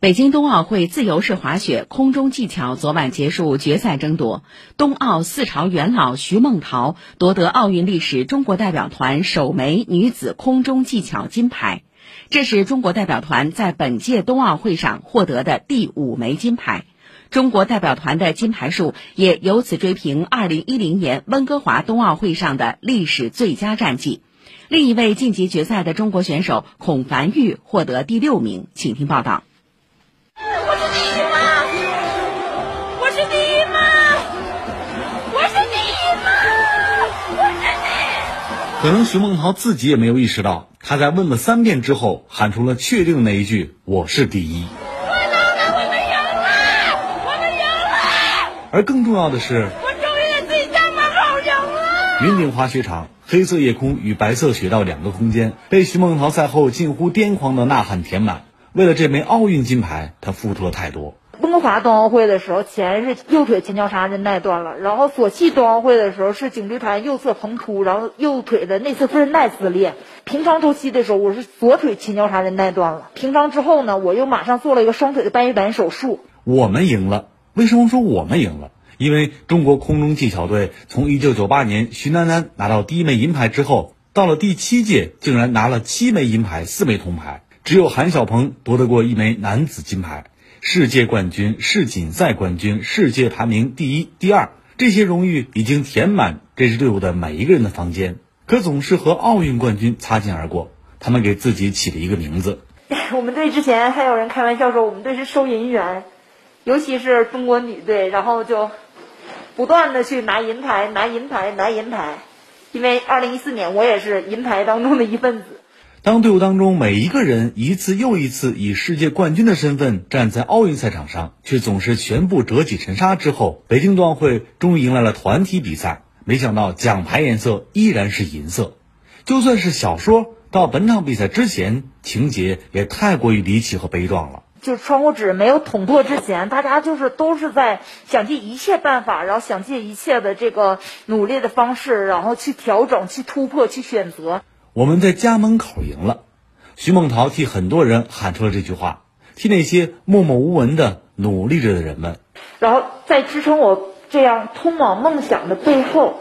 北京冬奥会自由式滑雪空中技巧昨晚结束决赛争夺，冬奥四朝元老徐梦桃夺得奥运历史中国代表团首枚女子空中技巧金牌，这是中国代表团在本届冬奥会上获得的第五枚金牌，中国代表团的金牌数也由此追平2010年温哥华冬奥会上的历史最佳战绩。另一位晋级决赛的中国选手孔凡玉获得第六名，请听报道。可能徐梦桃自己也没有意识到，她在问了三遍之后，喊出了确定那一句：“我是第一。”我我们赢了，我们赢了。而更重要的是，我终于在自己家门口赢了。云顶滑雪场，黑色夜空与白色雪道两个空间，被徐梦桃赛后近乎癫狂的呐喊填满。为了这枚奥运金牌，她付出了太多。温哥华冬奥会的时候，前是右腿前交叉韧带断了；然后索契冬奥会的时候是颈椎盘右侧膨突，然后右腿的内侧副韧带撕裂。平昌周期的时候，我是左腿前交叉韧带断了。平昌之后呢，我又马上做了一个双腿的半月板手术。我们赢了，为什么说我们赢了？因为中国空中技巧队从1998年徐楠楠拿到第一枚银牌之后，到了第七届竟然拿了七枚银牌、四枚铜牌，只有韩晓鹏夺得过一枚男子金牌。世界冠军、世锦赛冠军、世界排名第一、第二，这些荣誉已经填满这支队伍的每一个人的房间，可总是和奥运冠军擦肩而过。他们给自己起了一个名字。我们队之前还有人开玩笑说，我们队是收银员，尤其是中国女队，然后就不断的去拿银牌、拿银牌、拿银牌。因为二零一四年我也是银牌当中的一份子。当队伍当中每一个人一次又一次以世界冠军的身份站在奥运赛场上，却总是全部折戟沉沙之后，北京冬奥会终于迎来了团体比赛。没想到奖牌颜色依然是银色，就算是小说，到本场比赛之前，情节也太过于离奇和悲壮了。就是窗户纸没有捅破之前，大家就是都是在想尽一切办法，然后想尽一切的这个努力的方式，然后去调整、去突破、去选择。我们在家门口赢了，徐梦桃替很多人喊出了这句话，替那些默默无闻的努力着的人们。然后在支撑我这样通往梦想的背后，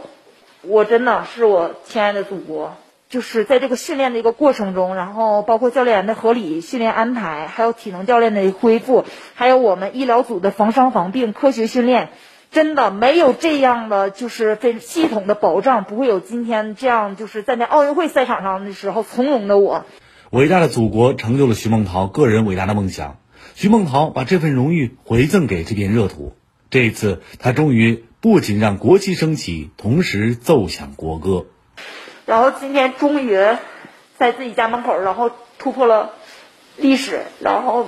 我真的是我亲爱的祖国。就是在这个训练的一个过程中，然后包括教练员的合理训练安排，还有体能教练的恢复，还有我们医疗组的防伤防病科学训练。真的没有这样的，就是非系统的保障，不会有今天这样，就是在那奥运会赛场上的时候从容的我。伟大的祖国成就了徐梦桃个人伟大的梦想，徐梦桃把这份荣誉回赠给这片热土。这一次，她终于不仅让国旗升起，同时奏响国歌。然后今天终于在自己家门口，然后突破了历史，然后。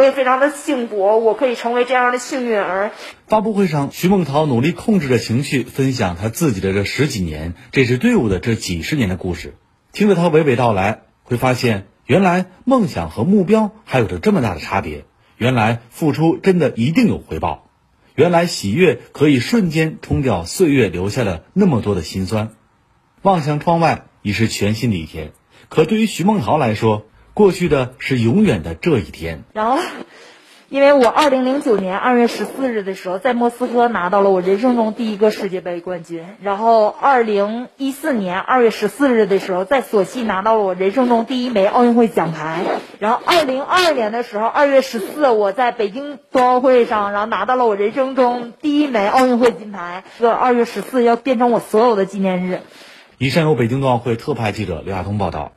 我也非常的幸福，我可以成为这样的幸运儿。发布会上，徐梦桃努力控制着情绪，分享他自己的这十几年，这支队伍的这几十年的故事。听着她娓娓道来，会发现原来梦想和目标还有着这么大的差别。原来付出真的一定有回报。原来喜悦可以瞬间冲掉岁月留下的那么多的辛酸。望向窗外，已是全新的一天。可对于徐梦桃来说，过去的是永远的这一天。然后，因为我二零零九年二月十四日的时候在莫斯科拿到了我人生中第一个世界杯冠军，然后二零一四年二月十四日的时候在索契拿到了我人生中第一枚奥运会奖牌，然后二零二年的时候二月十四我在北京冬奥会上然后拿到了我人生中第一枚奥运会金牌。这个二月十四要变成我所有的纪念日。以上由北京冬奥会特派记者刘亚东报道。